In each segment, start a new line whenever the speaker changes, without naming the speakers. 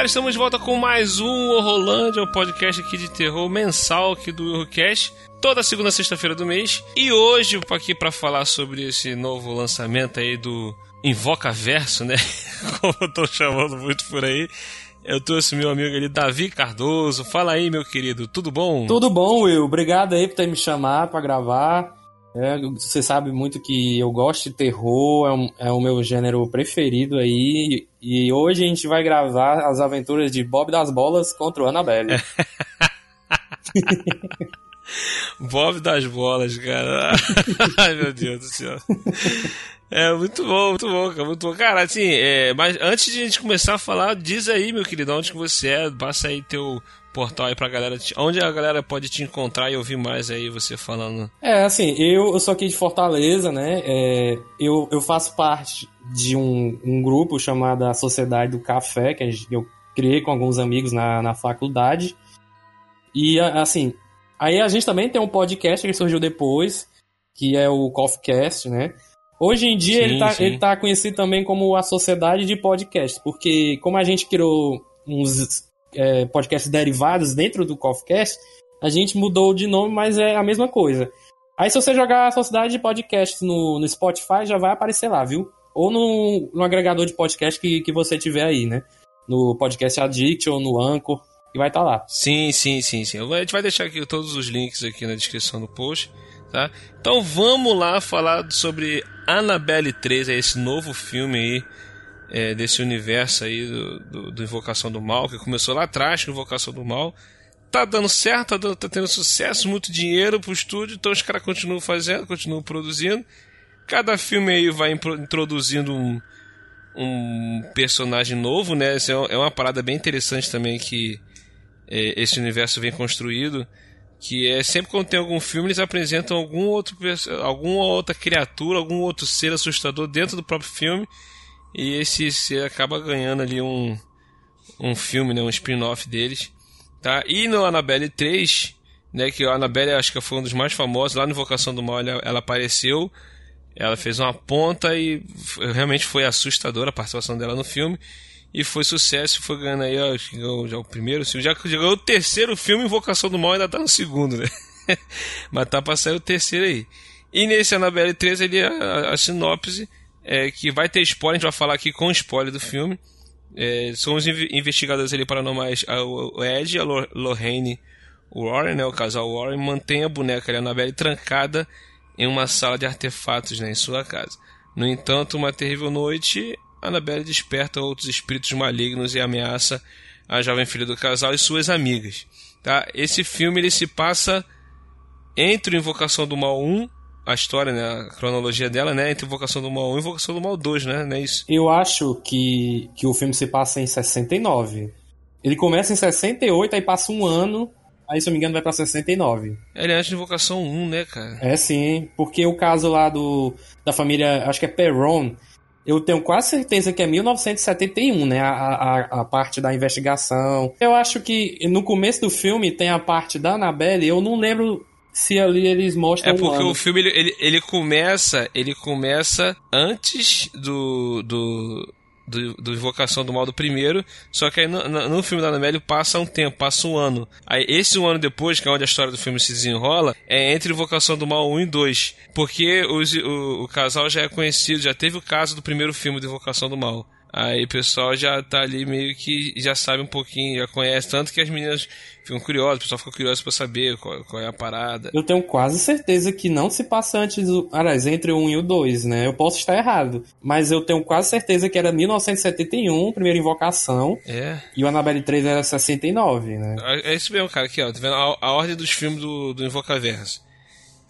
Galera, estamos de volta com mais um Horrorlândia, um podcast aqui de terror mensal aqui do Eurocast, toda segunda sexta-feira do mês. E hoje, aqui para falar sobre esse novo lançamento aí do Invoca Verso, né? Como eu tô chamando muito por aí. Eu trouxe meu amigo ali, Davi Cardoso. Fala aí, meu querido, tudo bom?
Tudo bom, Will. Obrigado aí por ter me chamado para gravar. É, você sabe muito que eu gosto de terror, é, um, é, o meu gênero preferido aí. E hoje a gente vai gravar as aventuras de Bob das Bolas contra o Annabelle.
Bob das Bolas, cara. Ai, meu Deus do céu. É muito bom, muito bom, cara, muito bom. Cara, assim, é, mas antes de a gente começar a falar, diz aí, meu querido, onde que você é, passa aí teu portal aí pra galera, onde a galera pode te encontrar e ouvir mais aí você falando.
É, assim, eu, eu sou aqui de Fortaleza, né, é, eu, eu faço parte de um, um grupo chamado a Sociedade do Café, que eu criei com alguns amigos na, na faculdade, e assim, aí a gente também tem um podcast que surgiu depois, que é o Coffeecast, né, Hoje em dia sim, ele, tá, ele tá conhecido também como a Sociedade de Podcasts, porque como a gente criou uns é, podcasts derivados dentro do CoffeeCast, a gente mudou de nome, mas é a mesma coisa. Aí se você jogar a Sociedade de Podcasts no, no Spotify, já vai aparecer lá, viu? Ou no, no agregador de podcast que, que você tiver aí, né? No Podcast Addict ou no Anchor, e vai estar tá lá.
Sim, sim, sim, sim. A gente vai deixar aqui todos os links aqui na descrição do post, tá? Então vamos lá falar sobre Annabelle 3, é esse novo filme aí é, desse universo aí do, do, do, Invocação do Mal, que começou lá atrás com Invocação do Mal. Tá dando certo, tá, dando, tá tendo sucesso, muito dinheiro pro estúdio, então os caras continuam fazendo, continuam produzindo. Cada filme aí vai introduzindo um, um personagem novo, né? É, é uma parada bem interessante também que é, esse universo vem construído que é sempre quando tem algum filme eles apresentam algum outro alguma outra criatura, algum outro ser assustador dentro do próprio filme e esse ser acaba ganhando ali um, um filme, né, um spin-off deles. Tá? E no Annabelle 3, né, que a Annabelle acho que foi um dos mais famosos, lá no Invocação do Mal ela, ela apareceu, ela fez uma ponta e realmente foi assustadora a participação dela no filme. E foi sucesso, foi ganhando aí, ó, chegou já o primeiro, já chegou o terceiro filme, Invocação do Mal ainda tá no segundo, né? Mas tá pra sair o terceiro aí. E nesse Annabelle 3, ele, a, a sinopse é, que vai ter spoiler, a gente vai falar aqui com spoiler do filme. É, são os investigadores ali paranormais, o Ed a Lorraine Warren, né, o casal Warren, mantém a boneca ali, a Annabelle trancada em uma sala de artefatos né, em sua casa. No entanto, uma terrível noite, Annabelle desperta outros espíritos malignos e ameaça a jovem filha do casal e suas amigas. Tá? Esse filme ele se passa entre Invocação do Mal 1 a história, né, a cronologia dela, né, entre Invocação do Mal 1 e Invocação do Mal 2, né, não é isso?
Eu acho que, que o filme se passa em 69. Ele começa em 68, aí passa um ano, aí se eu não me engano vai pra 69.
Ele é antes de Invocação 1, né, cara?
É sim, porque o caso lá do da família, acho que é Perron, eu tenho quase certeza que é 1971, né? A, a, a, parte da investigação. Eu acho que no começo do filme tem a parte da Annabelle, eu não lembro se ali eles mostram.
É porque um o filme ele, ele, começa. Ele começa antes do. do do, do Invocação do Mal do primeiro, só que aí no, no filme da Annabelle passa um tempo, passa um ano. Aí esse um ano depois, que é onde a história do filme se desenrola, é entre Invocação do Mal 1 e 2. Porque os, o, o casal já é conhecido, já teve o caso do primeiro filme de Invocação do Mal. Aí o pessoal já tá ali meio que já sabe um pouquinho, já conhece. Tanto que as meninas ficam curiosas, o pessoal fica curioso pra saber qual, qual, é a parada.
Eu tenho quase certeza que não se passa antes do. Aliás, entre o 1 e o 2, né? Eu posso estar errado. Mas eu tenho quase certeza que era 1971, primeira invocação.
É.
E o Annabelle 3 era 69, né?
É isso mesmo, cara. Aqui, ó. Tá vendo a, a ordem dos filmes do, do Invocaverso.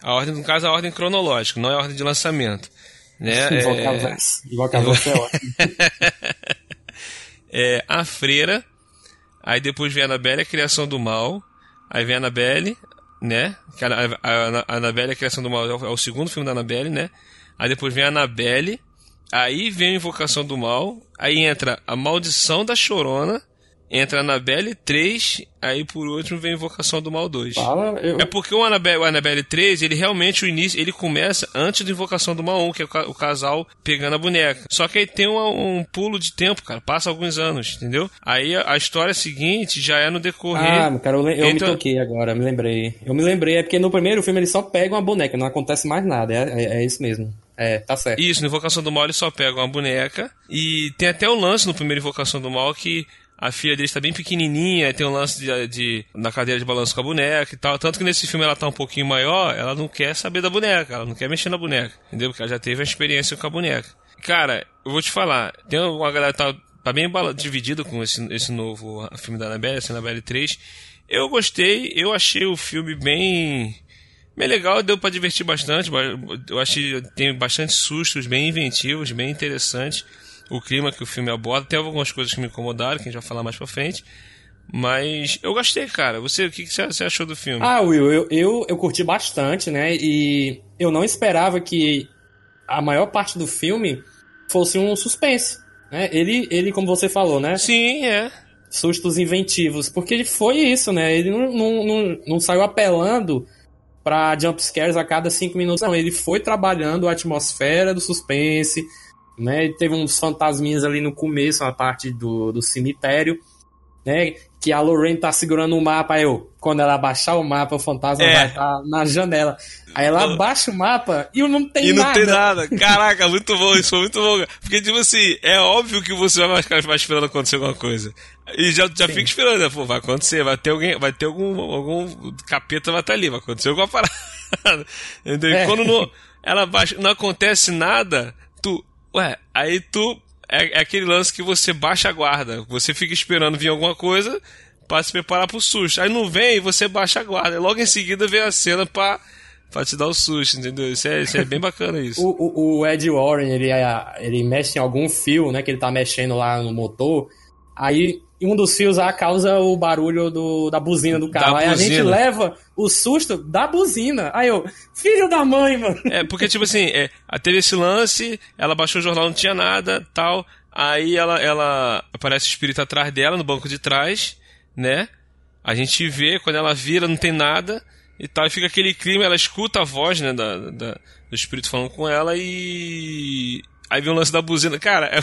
A ordem, no caso, a ordem cronológica, não é a ordem de lançamento. Né?
Invocaverso. É... É ótimo.
é, a Freira, aí depois vem a Annabelle, a Criação do Mal, aí vem a Annabelle, né? A, a, a Annabelle, a Criação do Mal é o, é o segundo filme da Annabelle, né? Aí depois vem a Annabelle, aí vem a Invocação do Mal, aí entra a Maldição da Chorona, entra Annabelle 3, aí por último vem a Invocação do Mal 2.
Fala, eu...
É porque o Annabelle, o Annabelle 3, ele realmente, o início, ele começa antes da Invocação do Mal 1, que é o casal pegando a boneca. Só que aí tem um, um pulo de tempo, cara, passa alguns anos, entendeu? Aí a, a história seguinte já é no decorrer...
Ah, cara, eu, eu então... me toquei agora, me lembrei. Eu me lembrei, é porque no primeiro filme ele só pega uma boneca, não acontece mais nada, é, é, é isso mesmo. É, tá certo.
Isso, no Invocação do Mal ele só pega uma boneca. E tem até o um lance no primeiro Invocação do Mal que a filha dele está bem pequenininha, tem um lance de, de, na cadeira de balanço com a boneca e tal. Tanto que nesse filme ela tá um pouquinho maior, ela não quer saber da boneca, ela não quer mexer na boneca, entendeu? Porque ela já teve a experiência com a boneca. Cara, eu vou te falar, tem uma galera que tá, tá bem dividida com esse, esse novo filme da Annabelle, esse Annabelle 3. Eu gostei, eu achei o filme bem bem legal, deu para divertir bastante. Eu achei tem bastante sustos, bem inventivos, bem interessantes o clima que o filme aborda. Tem algumas coisas que me incomodaram, que a gente vai falar mais pra frente. Mas eu gostei, cara. Você, o que, que você achou do filme?
Ah, Will, eu, eu, eu curti bastante, né? E eu não esperava que a maior parte do filme fosse um suspense. Né? Ele, ele, como você falou, né?
Sim, é.
Sustos inventivos. Porque ele foi isso, né? Ele não, não, não, não saiu apelando pra jumpscares a cada cinco minutos. Não, ele foi trabalhando a atmosfera do suspense, né? Teve uns fantasminhas ali no começo, a parte do, do cemitério, né? Que a Lorraine tá segurando o mapa, aí eu, quando ela abaixar o mapa, o fantasma é. vai estar tá na janela. Aí ela abaixa o mapa e não tem nada.
E não nada. tem nada. Caraca, muito bom, isso foi muito bom. Porque, tipo assim, é óbvio que você vai ficar mais esperando acontecer alguma coisa. E já, já fica esperando, né? Pô, vai acontecer, vai ter alguém, vai ter algum, algum capeta vai estar tá ali, vai acontecer alguma parada. Entendeu? É. Quando não, ela baixa, não acontece nada, Ué, aí tu. É, é, aquele lance que você baixa a guarda. Você fica esperando vir alguma coisa para se preparar pro susto. Aí não vem e você baixa a guarda. E logo em seguida vem a cena pra, pra te dar o susto, entendeu? Isso é, isso é bem bacana isso.
o, o, o, Ed Warren, ele, ele mexe em algum fio, né? Que ele tá mexendo lá no motor. Aí e um dos fios lá causa o barulho do, da buzina do carro. Da Aí buzina. a gente leva o susto da buzina. Aí eu, filho da mãe, mano.
É, porque tipo assim, é, teve esse lance, ela baixou o jornal, não tinha nada, tal. Aí ela, ela aparece o espírito atrás dela, no banco de trás, né? A gente vê, quando ela vira, não tem nada e tal. E fica aquele clima, ela escuta a voz, né, da, da do espírito falando com ela e Aí vem o lance da buzina. Cara, é,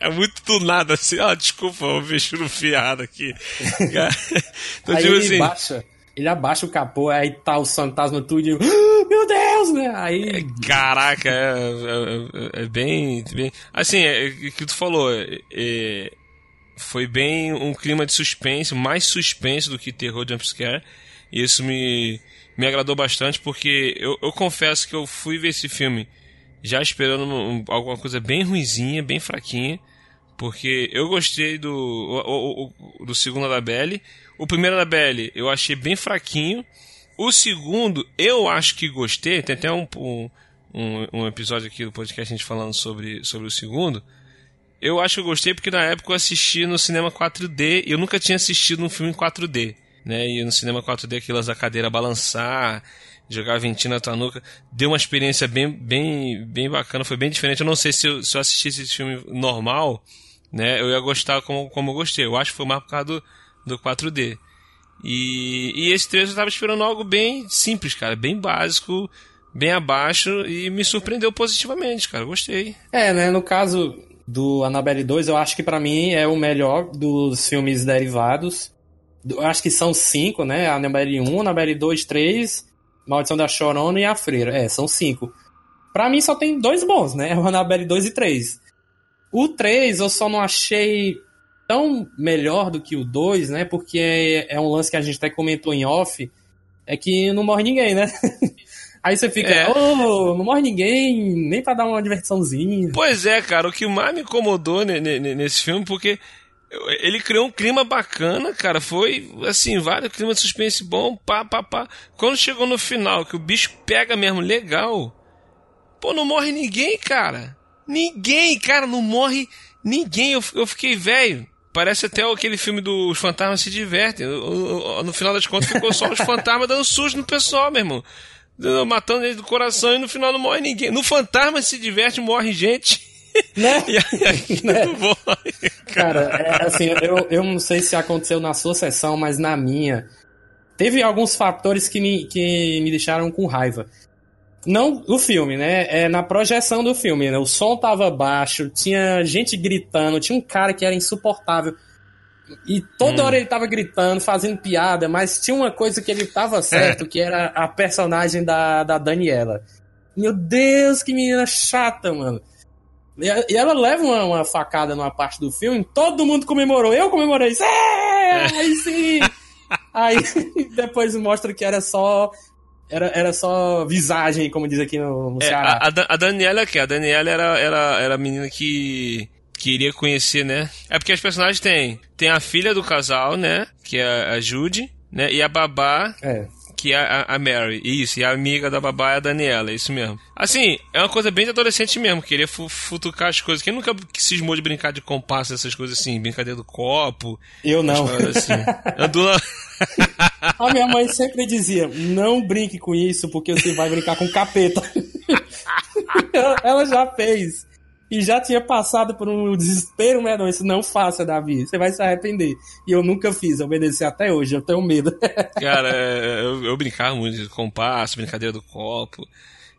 é muito do nada assim. Ah, desculpa, eu mexi no fiado aqui.
então, aí tipo ele assim. Baixa, ele abaixa o capô, aí tá o fantasma tudo e. Ah, meu Deus, né? Aí.
É, caraca, é, é, é, bem, bem. Assim, é, o que tu falou. É, foi bem um clima de suspense, mais suspense do que terror jumpscare. E isso me, me agradou bastante, porque eu, eu confesso que eu fui ver esse filme já esperando um, alguma coisa bem ruizinha, bem fraquinha, porque eu gostei do, o, o, do segundo da Belly. O primeiro da Belly eu achei bem fraquinho. O segundo eu acho que gostei. Tem até um, um, um episódio aqui do podcast a gente falando sobre, sobre o segundo. Eu acho que eu gostei porque na época eu assisti no cinema 4D e eu nunca tinha assistido um filme em 4D. Né? E no cinema 4D aquelas da cadeira balançar jogar ventinho na tua nuca. Deu uma experiência bem, bem, bem bacana, foi bem diferente. Eu não sei se eu, se eu assistisse esse filme normal, né, eu ia gostar como, como eu gostei. Eu acho que foi mais por causa do, do 4D. E, e esse trecho eu tava esperando algo bem simples, cara, bem básico, bem abaixo e me surpreendeu positivamente, cara. gostei.
É, né, no caso do Annabelle 2, eu acho que para mim é o melhor dos filmes derivados. Eu acho que são cinco, né? Annabelle 1, Annabelle 2, 3 Maldição da Chorona e a Freira. É, são cinco. Pra mim só tem dois bons, né? O Annabelle 2 e 3. O 3 eu só não achei tão melhor do que o 2, né? Porque é, é, um lance que a gente até comentou em off, é que não morre ninguém, né? Aí você fica, é. oh, não morre ninguém, nem pra dar uma diversãozinha.
Pois é, cara, o que mais me incomodou nesse filme, porque ele criou um clima bacana, cara. Foi, assim, vários climas de suspense bom, pá, pá, pá. Quando chegou no final, que o bicho pega mesmo legal, pô, não morre ninguém, cara. Ninguém, cara, não morre ninguém. Eu, eu fiquei velho. Parece até aquele filme dos fantasmas se divertem. No final das contas, ficou só os fantasmas dando susto no pessoal, meu irmão. Matando ele do coração e no final não morre ninguém. No fantasma se diverte, morre gente.
Né? aí, né? Cara, é, assim, eu, eu não sei se aconteceu na sua sessão, mas na minha. Teve alguns fatores que me, que me deixaram com raiva. Não o filme, né? É na projeção do filme, né? O som tava baixo, tinha gente gritando, tinha um cara que era insuportável. E toda hum. hora ele tava gritando, fazendo piada, mas tinha uma coisa que ele tava certo, é. que era a personagem da, da Daniela. Meu Deus, que menina chata, mano. E ela leva uma, uma, facada numa parte do filme, todo mundo comemorou. Eu comemorei. É, aí sim! aí depois mostra que era só era, era só visagem, como diz aqui no, no é, Ceará.
A, a, Daniela que? A Daniela era, era, era a menina que queria conhecer, né? É porque as personagens têm. Tem a filha do casal, né? Que é a Judy, né? E a babá. É que é a, a Mary. Isso, e a amiga da babá é a Daniela, é isso mesmo. Assim, é uma coisa bem de adolescente mesmo, querer futucar as coisas. Quem nunca cismou de brincar de compasso, essas coisas assim, brincadeira do copo?
Eu não. Assim. A minha mãe sempre dizia: não brinque com isso, porque você vai brincar com capeta. Ela já fez e já tinha passado por um desespero medonho. Isso não faça, Davi. Você vai se arrepender. E eu nunca fiz, obedeci até hoje. Eu tenho medo.
Cara, eu, eu brincava muito de compasso, brincadeira do copo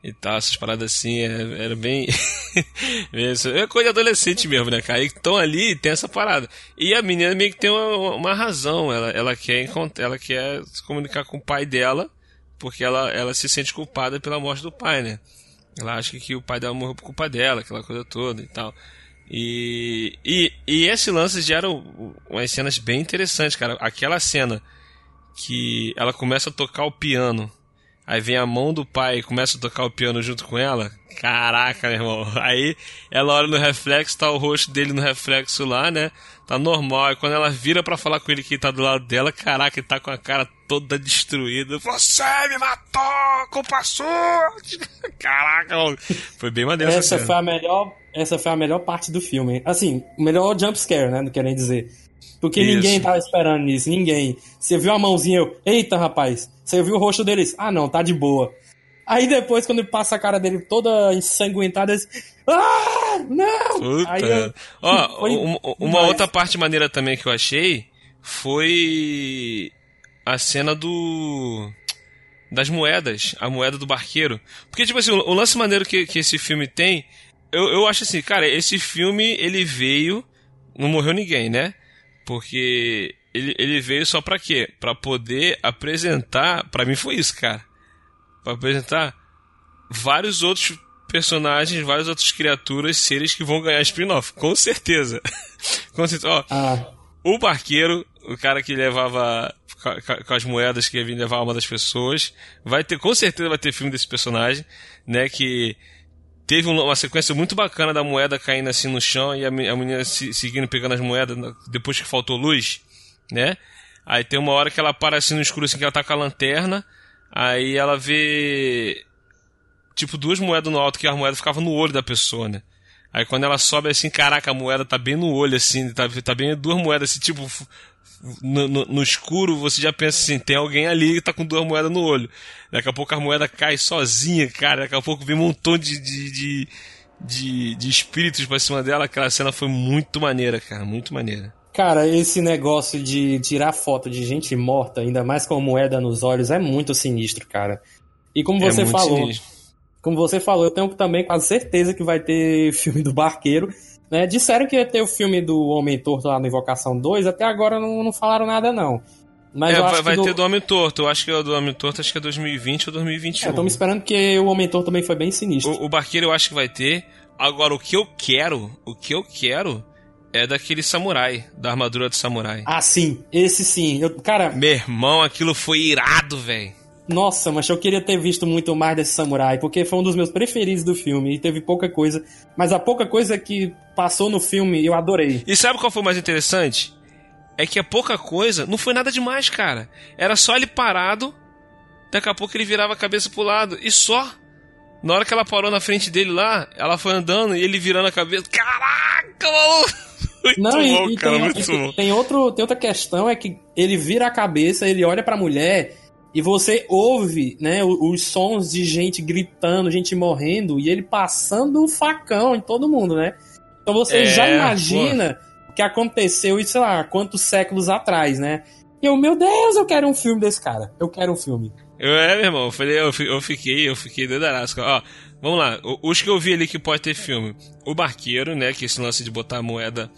e tal, essas paradas assim, é, era bem. é coisa de adolescente mesmo, né, cara? Então ali tem essa parada. E a menina meio que tem uma, uma razão. Ela, ela, quer, ela quer se comunicar com o pai dela, porque ela, ela se sente culpada pela morte do pai, né? Ela acha que o pai dela morreu por culpa dela, aquela coisa toda e tal. E, e, e esse lance gera umas cenas bem interessantes, cara. Aquela cena que ela começa a tocar o piano, aí vem a mão do pai e começa a tocar o piano junto com ela. Caraca, meu irmão. Aí ela olha no reflexo, tá o rosto dele no reflexo lá, né? Tá normal. E quando ela vira para falar com ele que tá do lado dela, caraca, ele tá com a cara toda destruída. Você me matou, culpa sua! Caraca, foi bem maneiro
essa, essa foi a melhor Essa foi a melhor parte do filme. Assim, o melhor jump scare, né? Não querem dizer. Porque Isso. ninguém tava esperando nisso, ninguém. Você viu a mãozinha, eu, eita rapaz. Você viu o rosto deles? Ah não, tá de boa. Aí depois, quando passa a cara dele toda ensanguentada, eles... Ah, não!
Puta. Aí eu... Ó, uma, uma outra parte maneira também que eu achei foi a cena do das moedas, a moeda do barqueiro. Porque, tipo assim, o, lance maneiro que, que esse filme tem, eu, eu acho assim, cara, esse filme, ele veio, não morreu ninguém, né? Porque ele, ele veio só pra quê? Pra poder apresentar, pra mim foi isso, cara. Pra apresentar vários outros personagens, várias outras criaturas, seres que vão ganhar spin-off, com certeza. com certeza, ó. Ah. O barqueiro, o cara que levava com as moedas que ia vir levar a alma das pessoas. Vai ter, com certeza vai ter filme desse personagem, né? Que teve uma sequência muito bacana da moeda caindo assim no chão e a, menina seguindo pegando as moedas depois que faltou luz, né? Aí tem uma hora que ela para assim no escuro, assim, que ela tá com a lanterna, aí ela vê tipo duas moedas no alto, que a moeda ficava no olho da pessoa, né? Aí quando ela sobe assim, caraca, a moeda tá bem no olho, assim, tá, tá bem duas moedas, assim, tipo, no, no, no, escuro, você já pensa assim, tem alguém ali que tá com duas moedas no olho. Daqui a pouco a moeda cai sozinha, cara. Daqui a pouco vem um montão de, de, de, de, de espíritos pra cima dela. Aquela cena foi muito maneira, cara. Muito maneira.
Cara, esse negócio de tirar foto de gente morta, ainda mais com moeda nos olhos, é muito sinistro, cara. E como é você é falou, sinistro. Como você falou, eu tenho também quase certeza que vai ter filme do Barqueiro. Né? Disseram que ia ter o filme do Homem Torto lá no Invocação 2, até agora não, não falaram nada, não.
Mas é, vai, vai do... ter do Homem Torto. Eu acho que o do Homem Torto acho que é 2020 ou 2021. É,
tô me esperando que o Homem Torto também foi bem sinistro.
O, o Barqueiro eu acho que vai ter. Agora, o que eu quero, o que eu quero é daquele samurai, da armadura de samurai.
Ah, sim. Esse sim. Eu, cara.
Meu irmão, aquilo foi irado, velho.
Nossa, mas eu queria ter visto muito mais desse samurai, porque foi um dos meus preferidos do filme e teve pouca coisa. Mas a pouca coisa que passou no filme eu adorei.
E sabe qual foi o mais interessante? É que a pouca coisa não foi nada demais, cara. Era só ele parado, daqui a pouco ele virava a cabeça pro lado e só. Na hora que ela parou na frente dele lá, ela foi andando e ele virando a cabeça. Caraca, maluco! Muito
Não,
bom,
e, e
cara,
tem,
muito
e
bom.
tem, outro, tem outra questão, é que ele vira a cabeça, ele olha pra mulher e você ouve, né, os, os sons de gente gritando, gente morrendo, e ele passando um facão em todo mundo, né? Então você
É,
já imagina o que aconteceu, sei lá, quantos séculos atrás, né? E eu, meu Deus, eu quero um filme desse cara. Eu quero um filme.
Eu, é, meu irmão, eu, falei, eu, eu fiquei, eu fiquei doidarasco. Ó, vamos lá, os que eu vi ali que pode ter filme. O barqueiro, né, que é esse lance de botar a moeda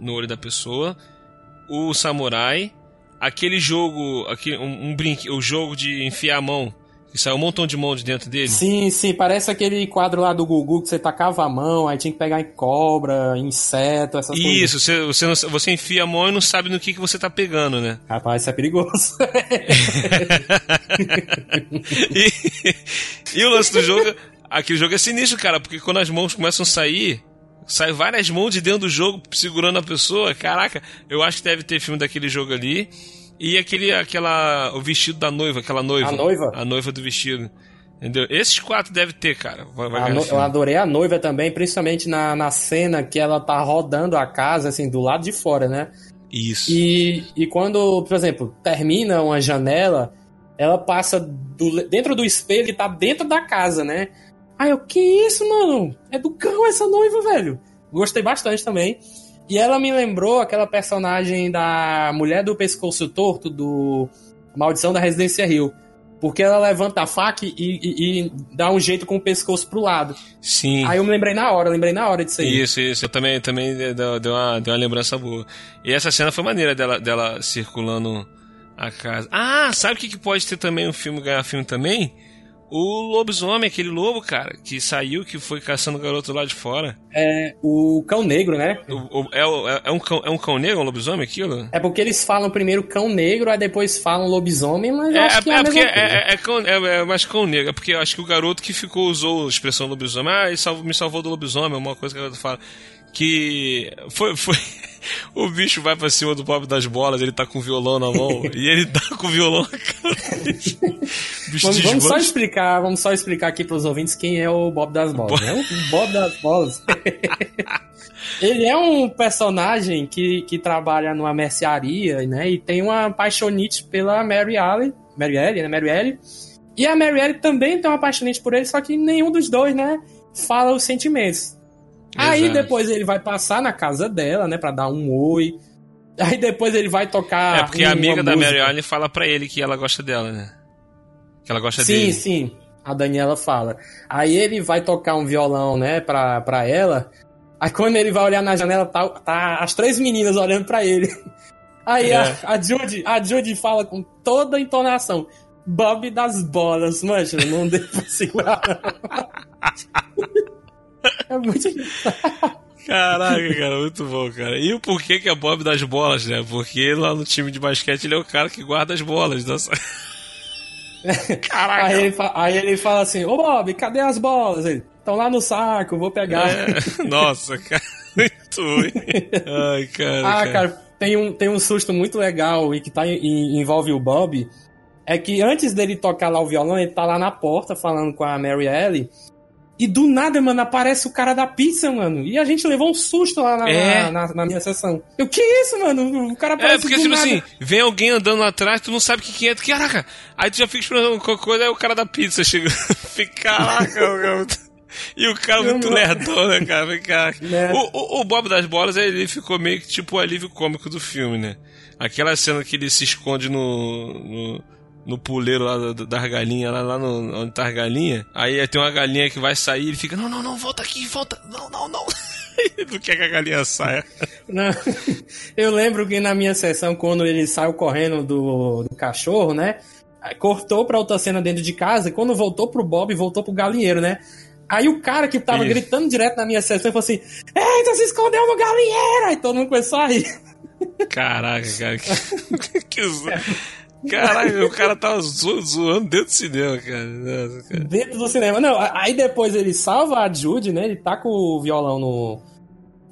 no olho da pessoa. O samurai. Aquele jogo, aquele, um, um brinque, o jogo de enfiar a mão. Que saiu um montão de mão de dentro dele.
Sim, sim, parece aquele quadro lá do Gugu que você tacava a mão, aí tinha que pegar em cobra, inseto, essas coisas.
Isso, você, você, não- você enfia a mão e não sabe no que, que você tá pegando, né?
Rapaz, isso é perigoso.
e, e o lance do jogo, aquele jogo é sinistro, cara, porque quando as mãos começam a sair, sai várias mãos de dentro do jogo segurando a pessoa. Caraca, eu acho que deve ter filme daquele jogo ali. E aquele, aquela, o vestido da noiva, aquela noiva.
A noiva?
A noiva do vestido. Entendeu? Esses quatro deve ter, cara. Vai, vai
no-. Eu adorei a noiva também, principalmente na, na cena que ela tá rodando a casa, assim, do lado de fora, né?
Isso.
E, e quando, por exemplo, termina uma janela, ela passa do- dentro do espelho e tá dentro da casa, né? Aí eu, que isso, mano? É do cão essa noiva, velho. Gostei bastante também. E ela me lembrou aquela personagem da mulher do pescoço torto do Maldição da Residência Rio. Porque ela levanta a faca e, e- e dá um jeito com o pescoço pro lado.
Sim.
Aí eu me lembrei na hora, lembrei na hora disso aí.
Isso, isso. Eu também, também deu, deu uma, deu uma lembrança boa. E essa cena foi maneira dela, dela circulando a casa. Ah, sabe o que, que pode ter também um filme, ganhar filme também? O lobisomem, aquele lobo, cara, que saiu, que foi caçando o garoto lá de fora.
É o cão negro, né?
O- o- é, o- é- é um cão, é um cão negro, um lobisomem, aquilo?
É porque eles falam primeiro cão negro, aí depois falam lobisomem, mas eu
É,
acho que é,
é
a
porque é, é, é, cão, é, é mais cão negro, é porque eu acho que o garoto que ficou usou a expressão lobisomem, ah, ele salvou- me salvou do lobisomem, uma coisa que o garoto fala. Que foi, foi. O bicho vai pra cima do Bob das bolas, ele tá com o violão na mão, e ele tá com o violão na cara bicho.
Vamos, vamos só explicar, vamos só explicar aqui pros ouvintes quem é o Bob das Bolas. né? O Bob das Bolas. Ele é um personagem que, que trabalha numa mercearia, né? E tem uma paixonite pela Mary Ellie, Mary Ellie, né? Mary Ellie. E a Mary Ellie também tem uma paixonite por ele, só que nenhum dos dois, né? Fala os sentimentos. Aí depois ele vai passar na casa dela, né? Pra dar um oi. Aí depois ele vai tocar.
É, porque a amiga da
música.
Mary Ellen fala pra ele que ela gosta dela, né? Que ela gosta
Sim,
dele.
sim. A Daniela fala. Aí ele vai tocar um violão, né, pra, pra ela. Aí quando ele vai olhar na janela, tá, tá as três meninas olhando pra ele. Aí
É.
a, a, Judy, a Judy fala com toda a entonação. Bob das bolas, mancha, não deu pra segurar. é muito
Caraca, cara, muito bom, cara. E o porquê que é Bob das bolas, né? Porque lá no time de basquete ele é o cara que guarda as bolas. Nossa. Caraca.
Aí ele, fa- aí ele fala assim, ô Bob, cadê as bolas? Estão lá no saco, vou pegar.
É, nossa, cara. Muito ruim. Ai, cara.
Ah, cara, tem um, tem um susto muito legal e que tá, envolve o Bob. É que antes dele tocar lá o violão, ele tá lá na porta falando com a Mary Ellie. E do nada, mano, aparece o cara da pizza, mano. E a gente levou um susto lá na,
É.
na, na minha sessão. Eu, que isso, mano? O cara aparece
É, porque
do
tipo
nada.
assim, vem alguém andando lá atrás, tu não sabe o que, que é, tu, caraca, aí tu já fica esperando qualquer coisa, aí o cara da pizza chega, fica, caraca, meu, e o cara muito
Não,
né, cara, Fica, caraca.
Né?
O, o, o Bob das Bolas, ele ficou meio que tipo o alívio cômico do filme, né, aquela cena que ele se esconde no... no no puleiro lá da- das galinhas, lá, lá no, onde tá as galinhas. Aí tem uma galinha que vai sair, ele fica, não, não, não, volta aqui, volta, não, não, não. Ele não quer que a galinha saia.
Não. Eu lembro que na minha sessão, quando ele saiu correndo do, do cachorro, né? Cortou pra outra cena dentro de casa, e quando voltou pro Bob, voltou pro galinheiro, né? Aí o cara que tava Isso. gritando direto na minha sessão falou assim: Eita, se escondeu no galinheiro! Aí todo mundo começou a rir.
Caraca, cara. Que, que Caralho, o cara tava zo zoando dentro do cinema, cara. Nossa, cara.
Dentro do cinema. Não, aí depois ele salva a Jude, né? Ele tá com o violão no,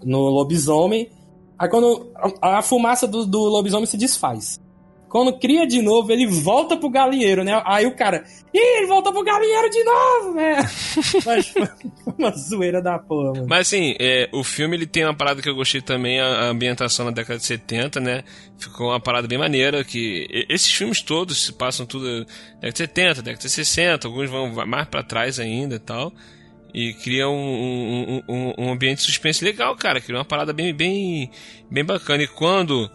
no lobisomem. Aí quando a, a fumaça do, do lobisomem se desfaz. Quando cria de novo, ele volta pro galinheiro, né? Aí o cara, ih, ele voltou pro galinheiro de novo, né? Mas foi uma zoeira da porra, mano.
Mas assim, é, o filme ele tem uma parada que eu gostei também, a, ambientação na década de 70, né? Ficou uma parada bem maneira, que esses filmes todos se passam tudo década de 70, década de 60, alguns vão mais para trás ainda e tal. E cria um, um, um, um ambiente de suspense legal, cara. Cria uma parada bem, bem, bem bacana. E quando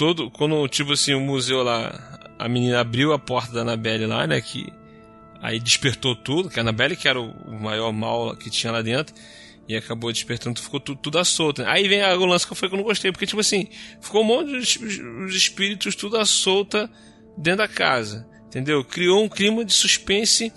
todo. Quando, tipo assim, o museu lá. A menina abriu a porta da Annabelle lá, né? Que aí despertou tudo, que a Annabelle que era o maior mal que tinha lá dentro. E acabou despertando, ficou tudo, tudo à solta. Aí vem a, lance que foi que eu não gostei, porque, tipo assim, ficou um monte de espíritos tudo à solta dentro da casa. Entendeu? Criou um clima de suspense.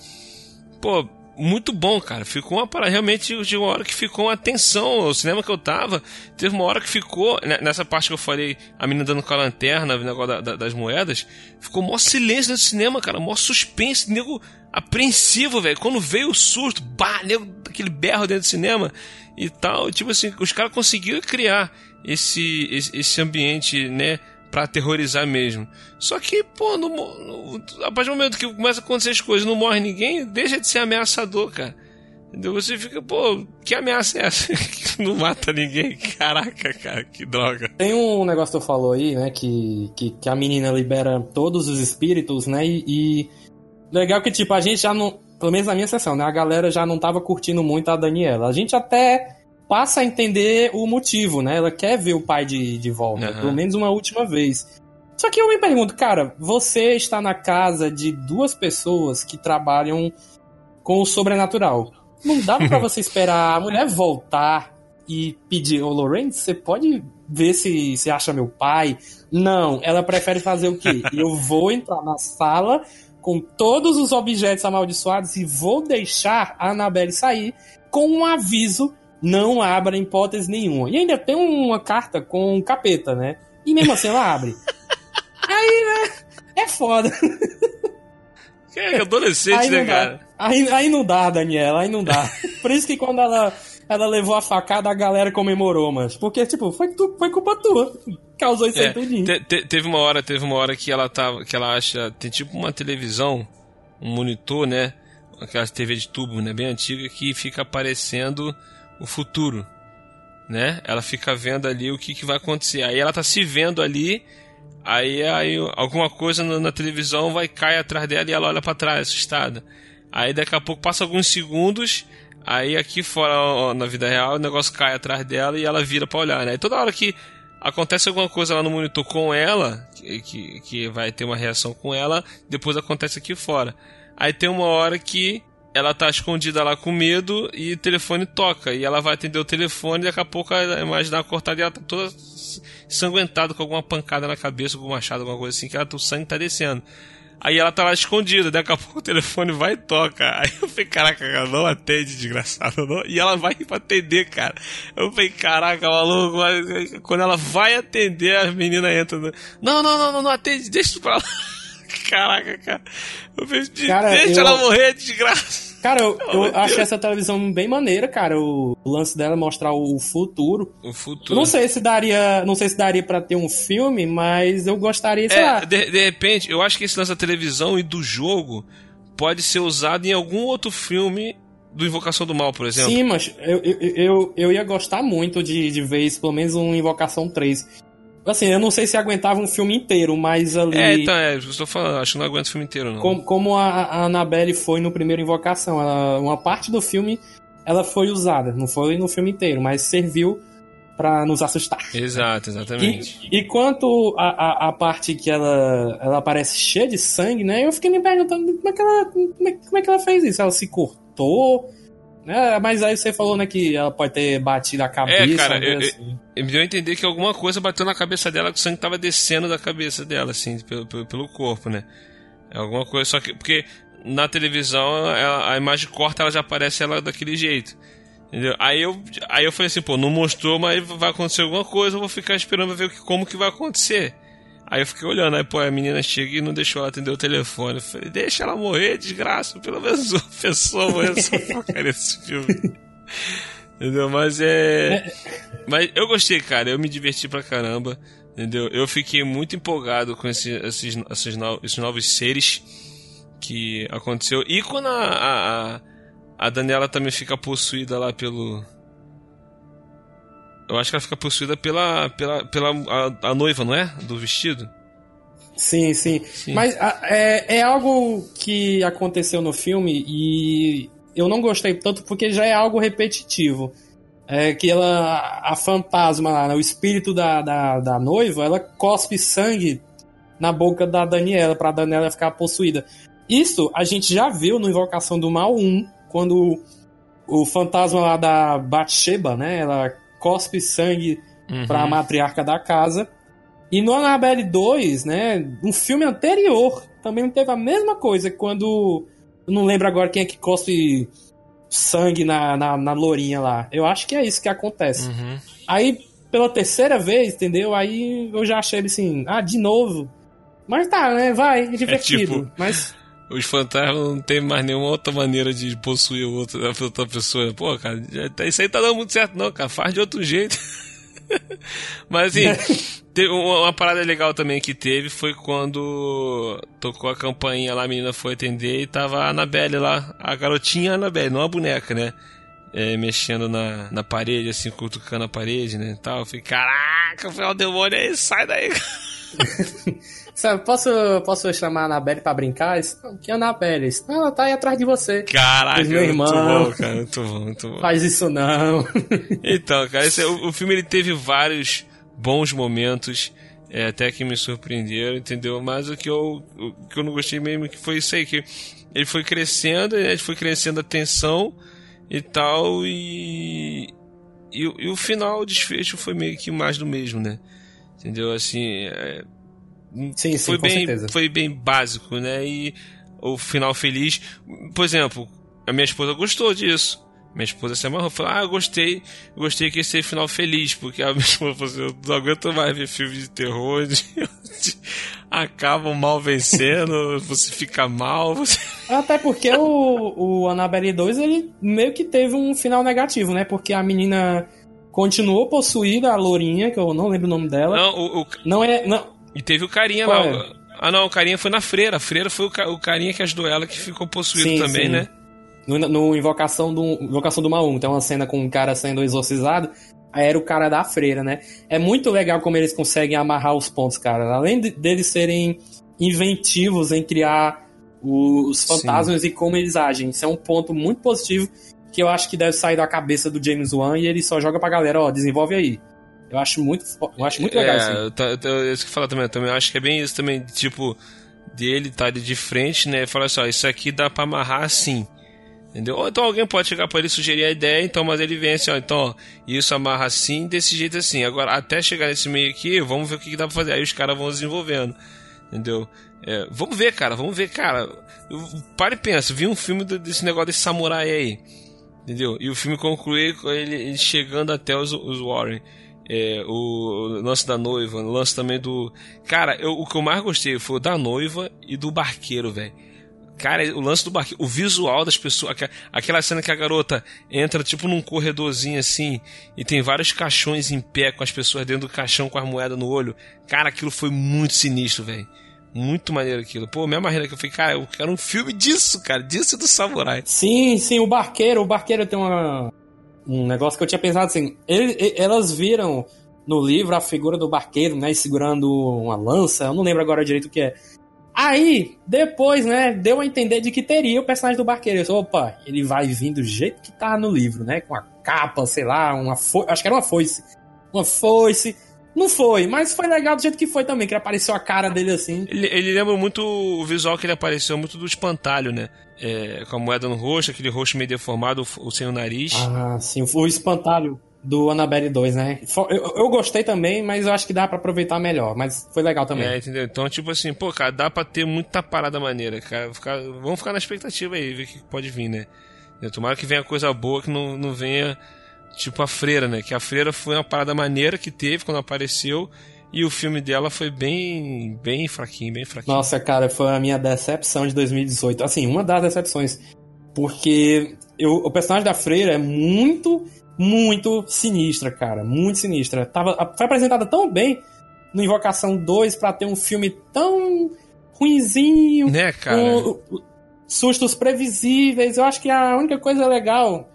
Pô, muito bom, cara. Ficou uma parada. Realmente, de uma hora que ficou uma tensão. O cinema que eu tava, teve uma hora que ficou. Né, nessa parte que eu falei, a menina dando com a lanterna, o negócio da, da, das moedas. Ficou mó silêncio do cinema, cara. Mó suspense, nego apreensivo, velho. Quando veio o surto, bah, nego, aquele berro dentro do cinema e tal. Tipo assim, os caras conseguiram criar esse, esse, esse ambiente, né? Para aterrorizar mesmo. Só que, pô, no, no, a partir do momento que começa a acontecer as coisas não morre ninguém, deixa de ser ameaçador, cara. Entendeu? Você fica, pô, que ameaça é essa? que não mata ninguém? Caraca, cara, que droga.
Tem um negócio que tu falou aí, né? Que, que, que a menina libera todos os espíritos, né? E, e, legal que, tipo, a gente já não. Pelo menos na minha sessão, né? A galera já não tava curtindo muito a Daniela. A gente até passa a entender o motivo, né? Ela quer ver o pai de, de volta, uhum. pelo menos uma última vez. Só que eu me pergunto, cara, você está na casa de duas pessoas que trabalham com o sobrenatural. Não dá para você esperar a mulher voltar e pedir, ô Lorraine, você pode ver se você acha meu pai? Não, ela prefere fazer o quê? Eu vou entrar na sala com todos os objetos amaldiçoados e vou deixar a Annabelle sair com um aviso não abra em hipótese nenhuma. E ainda tem uma carta com um capeta, né? E mesmo assim ela abre. Aí, né? É foda.
É adolescente, aí né, cara?
Aí, aí não dá, Daniela, aí não dá. Por isso que quando ela, ela levou a facada, a galera comemorou, mas. Porque, tipo, foi, tu, foi culpa tua. Causou isso é, aí tudinho.
Te, te, teve uma hora, teve uma hora que ela tava. que ela acha. Tem tipo uma televisão, um monitor, né? Aquela TV de tubo, né? Bem antiga, que fica aparecendo o futuro, né? Ela fica vendo ali o que, que vai acontecer. Aí ela tá se vendo ali, aí, aí alguma coisa na, na televisão vai cair atrás dela e ela olha para trás, assustada. Aí daqui a pouco passa alguns segundos, aí aqui fora ó, na vida real o negócio cai atrás dela e ela vira para olhar, né? E toda hora que acontece alguma coisa lá no monitor com ela, que, que, que vai ter uma reação com ela, depois acontece aqui fora. Aí tem uma hora que ela tá escondida lá com medo e o telefone toca. E ela vai atender o telefone e daqui a pouco a imagem dá uma cortada e ela tá toda sanguentada com alguma pancada na cabeça, com um machado, alguma coisa assim, que ela, o sangue tá descendo. Aí ela tá lá escondida, daqui a pouco o telefone vai e toca. Aí eu falei, caraca, ela não atende, desgraçado. Não. E ela vai pra atender, cara. Eu falei, caraca, maluco. Quando ela vai atender, a menina entra. No... Não, não, não, não, não atende, deixa pra lá. Caraca, cara. Eu falei, cara, deixa eu... ela morrer, desgraça.
Cara, eu, eu achei essa televisão bem maneira, cara. O, lance dela é mostrar o futuro.
O futuro.
Eu não sei se daria, não sei se daria para ter um filme, mas eu gostaria, sei é, lá.
De, de repente, eu acho que esse lance da televisão e do jogo pode ser usado em algum outro filme do Invocação do Mal, por exemplo.
Sim, mas eu, eu, eu, eu ia gostar muito de, de ver isso, pelo menos um Invocação 3. Assim, eu não sei se aguentava um filme inteiro, mas ali.
É, então, é, eu estou falando, acho que não aguenta o filme inteiro, não.
Como, como a, a Annabelle foi no primeiro Invocação, ela, uma parte do filme ela foi usada, não foi no filme inteiro, mas serviu para nos assustar.
Exato, exatamente.
E, e quanto a, a, a, parte que ela, ela aparece cheia de sangue, né? Eu fiquei me perguntando como é que ela, como é, como é que ela fez isso? Ela se cortou? É, mas aí você falou, né, que ela pode ter batido a cabeça.
É, cara, eu, assim. eu, me deu a entender que alguma coisa bateu na cabeça dela, que o sangue tava descendo da cabeça dela, assim, pelo, pelo, pelo corpo, né? É alguma coisa, só que. Porque na televisão a, a imagem corta, ela já aparece ela daquele jeito. Entendeu? Aí eu, aí eu falei assim, pô, não mostrou, mas vai acontecer alguma coisa, eu vou ficar esperando pra ver como que vai acontecer. Aí eu fiquei olhando, aí pô, a menina chega e não deixou ela atender o telefone. Eu falei, deixa ela morrer, desgraça, pelo menos uma pessoa morrer essa porcaria desse filme. Entendeu? Mas é. Mas eu gostei, cara, eu me diverti pra caramba. Entendeu? Eu fiquei muito empolgado com esse, esses, esses, novos, esses novos seres que aconteceu. E quando a, a, a Daniela também fica possuída lá pelo. Eu acho que ela fica possuída pela, pela, pela a, a noiva, não é? Do vestido.
Sim, sim. sim. Mas é, é algo que aconteceu no filme e eu não gostei tanto porque já é algo repetitivo. É que ela, a fantasma lá, né, o espírito da, da, da noiva, ela cospe sangue na boca da Daniela, pra Daniela ficar possuída. Isso a gente já viu no Invocação do Mal 1, quando o fantasma lá da Batsheba, né? Ela cospe sangue uhum. pra matriarca da casa. E no Annabelle 2, né? Um filme anterior também teve a mesma coisa, quando. Eu não lembro agora quem é que cospe sangue na, na, na lourinha lá. Eu acho que é isso que acontece. Uhum. Aí, pela terceira vez, entendeu? Aí eu já achei ele assim, ah, de novo. Mas tá, né? Vai, é divertido. É tipo... Mas
os fantasmas não tem mais nenhuma outra maneira de possuir outra, outra pessoa. Pô, cara, isso aí tá dando muito certo, não, cara. Faz de outro jeito. Mas assim, teve uma parada legal também que teve foi quando tocou a campainha lá, a menina foi atender e tava a Anabelle lá, a garotinha Anabelle, não a boneca, né? É, mexendo na, na parede, assim, cutucando a parede, né? Tal. Eu falei, caraca, foi o demônio aí, sai daí.
Sabe, posso, posso chamar a Anabelle pra brincar? Não, que Anabelle? Não, ela tá aí atrás de você.
Caraca, meu irmão, muito bom, cara, muito bom, muito bom.
Faz isso não.
então, cara, esse, o, o filme ele teve vários bons momentos, é, até que me surpreenderam, entendeu? Mas o que eu, o que eu não gostei mesmo que foi isso aí, que ele foi crescendo, ele foi crescendo a tensão e tal, e, e, e o final, o desfecho foi meio que mais do mesmo, né? Entendeu? Assim, é,
Sim, sim,
foi bem, certeza. Foi bem básico, né? E o final feliz. Por exemplo, a minha esposa gostou disso. Minha esposa se amarrou, falou: Ah, eu gostei, gostei que esse final feliz, porque a minha esposa falou assim: Eu não aguento mais ver filmes de terror onde, acabam mal vencendo, você fica mal. Você...
Até porque o, o Annabelle 2 ele meio que teve um final negativo, né? Porque a menina continuou possuída, a Lourinha, que eu não lembro o nome dela.
Não, o, o...
não é. Não,
e teve o carinha Qual lá. É? Ah, não, o carinha foi na freira. A freira foi o, ca... o carinha que ajudou ela, que ficou possuído sim, também, sim. né?
No, no, Invocação do Invocação do Mal 1, tem uma cena com um cara sendo exorcizado. Aí era o cara da freira, né? É muito legal como eles conseguem amarrar os pontos, cara. Além de, deles serem inventivos em criar os fantasmas Sim. e como eles agem. Isso é um ponto muito positivo que eu acho que deve sair da cabeça do James Wan e ele só joga pra galera, ó, desenvolve aí. Eu acho muito, eu acho muito legal é,
isso. É, eu, isso que falar também, eu também acho que é bem isso também, tipo, dele tá ali de frente, né? E falar assim, ó, isso aqui dá pra amarrar assim. Entendeu? Ou então alguém pode chegar para ele sugerir a ideia, então, mas ele vem assim, ó, então, ó, isso amarra assim, desse jeito assim. Agora, até chegar nesse meio aqui, vamos ver o que, que dá pra fazer. Aí os caras vão desenvolvendo. Entendeu? É, vamos ver, cara, vamos ver, cara. Para e pensa, vi um filme desse negócio desse samurai aí. Entendeu? E o filme conclui com ele chegando até os, os Warren é, o lance da noiva, o lance também do. Cara, eu, o que eu mais gostei foi o da noiva e do barqueiro, velho. Cara, o lance do barqueiro, o visual das pessoas, aquela cena que a garota entra tipo num corredorzinho assim e tem vários caixões em pé com as pessoas dentro do caixão com as moedas no olho. Cara, aquilo foi muito sinistro, velho. Muito maneiro aquilo. Pô, minha marreira que eu falei, cara, eu quero um filme disso, cara, disso do samurai.
Sim, sim, o barqueiro, o barqueiro tem uma um negócio que eu tinha pensado assim, ele, elas viram no livro a figura do barqueiro, né, segurando uma lança, eu não lembro agora direito o que é. Aí, depois, né, deu a entender de que teria o personagem do barqueiro. Eu disse, opa, ele vai vir do jeito que tá no livro, né, com a capa, sei lá, uma foice, acho que era uma foice. Uma foice, não foi, mas foi legal do jeito que foi também, que apareceu a cara dele assim.
Ele, ele lembra muito o visual que ele apareceu, muito do espantalho, né? É, com a moeda no rosto, aquele rosto meio deformado, o, sem o nariz.
Ah, sim, o espantalho. do Annabelle 2, né? Eu, eu, gostei também, mas eu acho que dá para aproveitar melhor. Mas foi legal também.
É, entendeu? Então, tipo assim, pô, cara, dá pra ter muita parada maneira, cara. Ficar, vamos ficar na expectativa aí, ver o que pode vir, né? Tomara que venha coisa boa, que não, não venha tipo a Freira, né? Que a Freira foi uma parada maneira que teve quando apareceu. E o filme dela foi bem, bem fraquinho, bem fraquinho.
Nossa, cara, foi a minha decepção de 2018. Assim, uma das decepções. Porque eu, o personagem da Freira é muito muito sinistra, cara. Muito sinistra. Tava, foi apresentada tão bem no Invocação 2 para ter um filme tão ruinzinho.
Né, cara? Com
sustos previsíveis. Eu acho que a única coisa legal.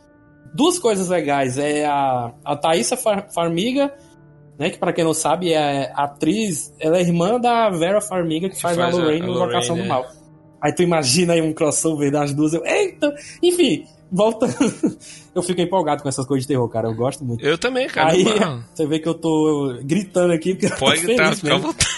Duas coisas legais. É a, a Thaisa Farmiga, né? Que para quem não sabe é atriz. Ela é irmã da Vera Farmiga, que, que faz, faz, a Lorraine no Invocação do é. Mal. Aí tu imagina aí um crossover das duas. Eu, Eita! Enfim, voltando. eu fico empolgado com essas coisas de terror, cara. Eu gosto muito.
Eu também, cara.
Aí você vê que eu tô gritando aqui.
Pode gritar, fica à vontade.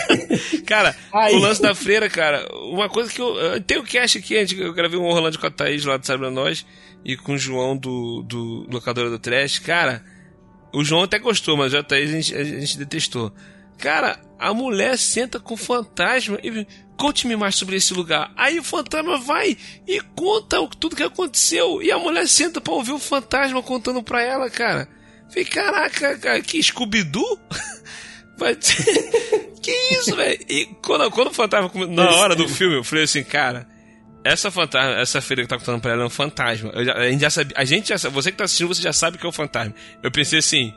cara, Aí... o lance da freira, cara, uma coisa que eu. Tem o cast aqui, eu gravei um Orlando com a Thaís lá do Sabe Nós e com o João do, do Locadora do Trash. Cara, o João até gostou, mas a Thaís a gente, a gente detestou. Cara, a mulher senta com o fantasma e conte-me mais sobre esse lugar. Aí o fantasma vai e conta tudo que aconteceu. E a mulher senta pra ouvir o fantasma contando pra ela, cara. Falei, caraca, cara, que Scooby-Doo? que isso, velho? E quando, quando o fantasma. Na hora do filme, eu falei assim, cara. Essa fantasma, essa feira que tá contando pra ela é um fantasma. Já, a gente já sabe. A gente já Você que tá assistindo, você já sabe que é um fantasma. Eu pensei assim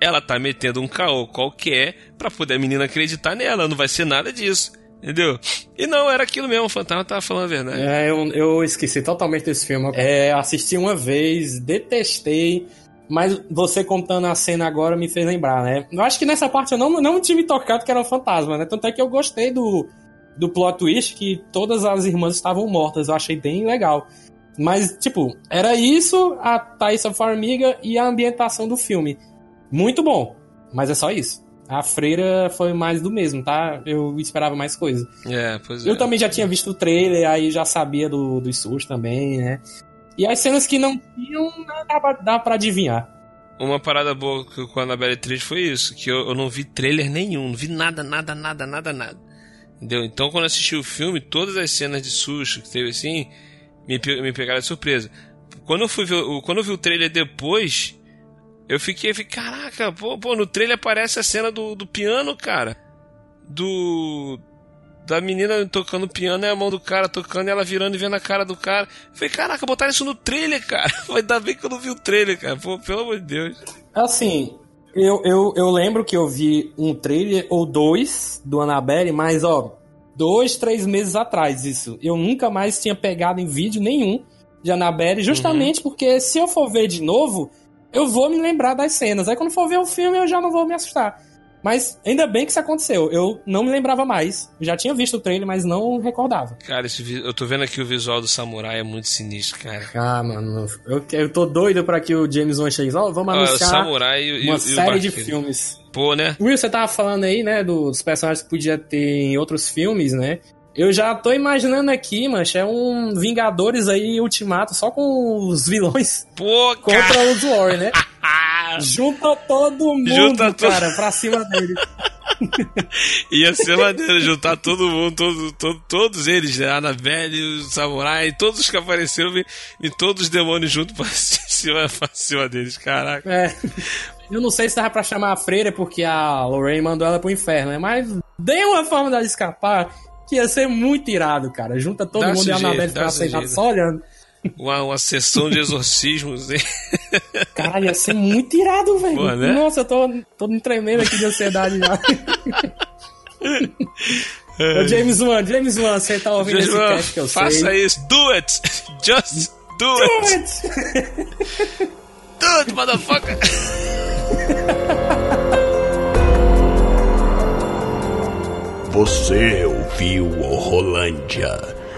ela tá metendo um caô qualquer para poder a menina acreditar nela, não vai ser nada disso. Entendeu? E não, era aquilo mesmo, o fantasma tava falando a verdade.
É, eu, eu esqueci totalmente desse filme. É, assisti uma vez, detestei, mas você contando a cena agora me fez lembrar, né? Eu acho que nessa parte eu não, não tive tocado que era um fantasma, né? Tanto é que eu gostei do, do plot twist que todas as irmãs estavam mortas. Eu achei bem legal. Mas, tipo, era isso, a Thaisa Farmiga e a ambientação do filme. Muito bom, mas é só isso. A freira foi mais do mesmo, tá? Eu esperava mais coisa.
É, pois
é. Eu também já tinha visto o trailer, aí já sabia do, dos SUS também, né? E as cenas que não tinham, dá pra, dá pra adivinhar.
Uma parada boa com a Annabelle 3 foi isso, que eu, eu não vi trailer nenhum, não vi nada, nada, nada, nada, nada. Entendeu? Então quando assisti o filme, todas as cenas de susto que teve assim, me, me pegaram de surpresa. Quando eu, fui ver, quando eu vi o trailer depois, eu fiquei, fiquei caraca, pô, pô, no trailer aparece a cena do, do piano, cara. Do. Da menina tocando piano e a mão do cara tocando e ela virando e vendo a cara do cara. Eu falei, caraca, botaram isso no trailer, cara. Ainda bem que eu não vi o trailer, cara. Pô, pelo amor de Deus.
Assim, eu, eu, eu lembro que eu vi um trailer ou dois do Annabelle, mas ó, dois, três meses atrás isso. Eu nunca mais tinha pegado em vídeo nenhum de Annabelle, justamente uhum. porque se eu for ver de novo, eu vou me lembrar das cenas. Aí quando for ver o filme, eu já não vou me assustar. Mas ainda bem que isso aconteceu. Eu não me lembrava mais. Já tinha visto o trailer, mas não recordava.
Cara, esse, eu tô vendo aqui o visual do samurai é muito sinistro, cara.
Ah, mano. Eu, eu tô doido pra que o James Wan chegue. Ó, oh, vamos anunciar
ah, samurai e,
uma
e,
série de filmes.
Pô, né?
Will, você tava falando aí, né, dos personagens que podia ter em outros filmes, né? Eu já tô imaginando aqui, mancha, é um Vingadores aí Ultimato só com os vilões
Pô,
contra cara. os War, né? Junta todo mundo, Junta cara, to... pra cima dele.
Ia ser maneiro juntar todo mundo, todo, todo, todos eles, né? Annabelle, o Samurai, todos que apareceram e, todos os demônios juntos pra cima, pra cima deles, caraca.
É. Eu não sei se dava pra chamar a freira porque a Lorraine mandou ela pro inferno, né? Mas dei uma forma dela escapar que ia ser muito irado, cara. Junta todo dá mundo e a Annabelle ficar sentado só olhando.
Uma, uma sessão de exorcismos.
Caralho, ia ser muito irado, velho. Né? Nossa, eu tô, tô me tremendo aqui de ansiedade já. Ô, James Wan, James Wan, você tá ouvindo James esse Wan, cast que eu
faça
sei.
Faça isso, do it! Just do, do it! it. do it, motherfucker!
Você ouviu o Rolândia.